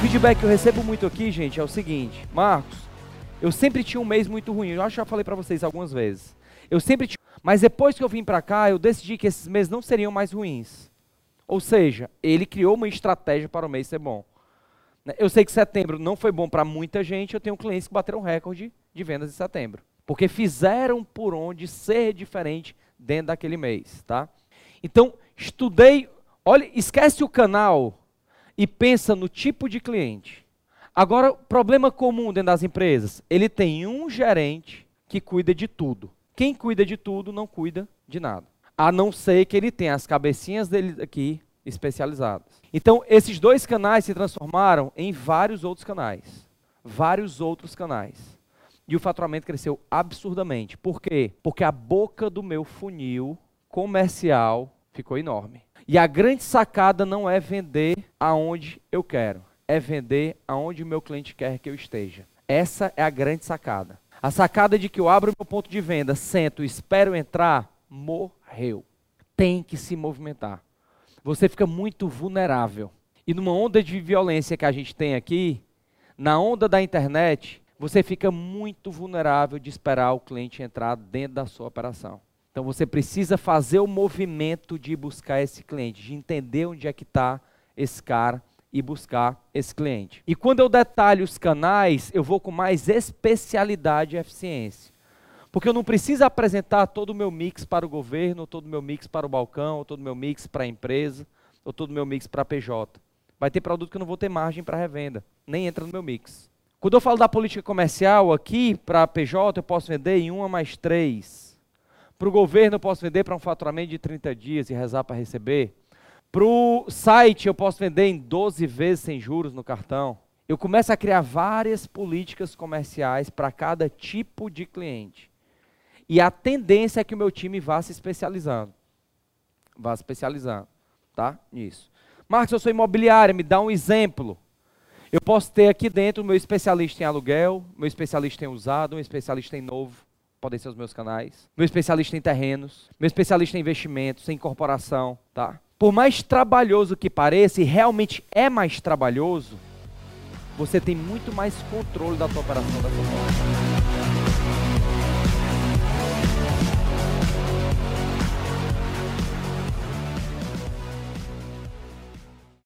feedback que eu recebo muito aqui, gente, é o seguinte: Marcos, eu sempre tinha um mês muito ruim. Eu acho que já falei para vocês algumas vezes. Eu sempre tinha. Mas depois que eu vim para cá, eu decidi que esses meses não seriam mais ruins. Ou seja, ele criou uma estratégia para o mês ser bom. Né, eu sei que setembro não foi bom para muita gente. Eu tenho clientes que bateram recorde de vendas em setembro. Porque fizeram por onde ser diferente dentro daquele mês, tá? Então, estudei. Olha, esquece o canal e pensa no tipo de cliente. Agora, problema comum dentro das empresas: ele tem um gerente que cuida de tudo. Quem cuida de tudo não cuida de nada. A não ser que ele tenha as cabecinhas dele aqui especializadas. Então, esses dois canais se transformaram em vários outros canais. Vários outros canais. E o faturamento cresceu absurdamente. Por quê? Porque a boca do meu funil comercial ficou enorme. E a grande sacada não é vender aonde eu quero, é vender aonde o meu cliente quer que eu esteja. Essa é a grande sacada. A sacada de que eu abro meu ponto de venda, sento, espero entrar, morreu. Tem que se movimentar. Você fica muito vulnerável. E numa onda de violência que a gente tem aqui, na onda da internet, você fica muito vulnerável de esperar o cliente entrar dentro da sua operação. Então você precisa fazer o movimento de buscar esse cliente, de entender onde é que está esse cara e buscar esse cliente. E quando eu detalho os canais, eu vou com mais especialidade e eficiência. Porque eu não preciso apresentar todo o meu mix para o governo, todo o meu mix para o balcão, ou todo o meu mix para a empresa, ou todo o meu mix para a PJ. Vai ter produto que eu não vou ter margem para revenda, nem entra no meu mix. Quando eu falo da política comercial aqui, para a PJ, eu posso vender em uma mais três. Para o governo, eu posso vender para um faturamento de 30 dias e rezar para receber. Para o site, eu posso vender em 12 vezes sem juros no cartão. Eu começo a criar várias políticas comerciais para cada tipo de cliente. E a tendência é que o meu time vá se especializando. Vá se especializando, tá? Nisso. Marcos, eu sou imobiliária, me dá um exemplo. Eu posso ter aqui dentro meu especialista em aluguel, meu especialista em usado, meu especialista em novo, podem ser os meus canais, meu especialista em terrenos, meu especialista em investimentos, em incorporação, tá? por mais trabalhoso que pareça, e realmente é mais trabalhoso, você tem muito mais controle da tua operação da sua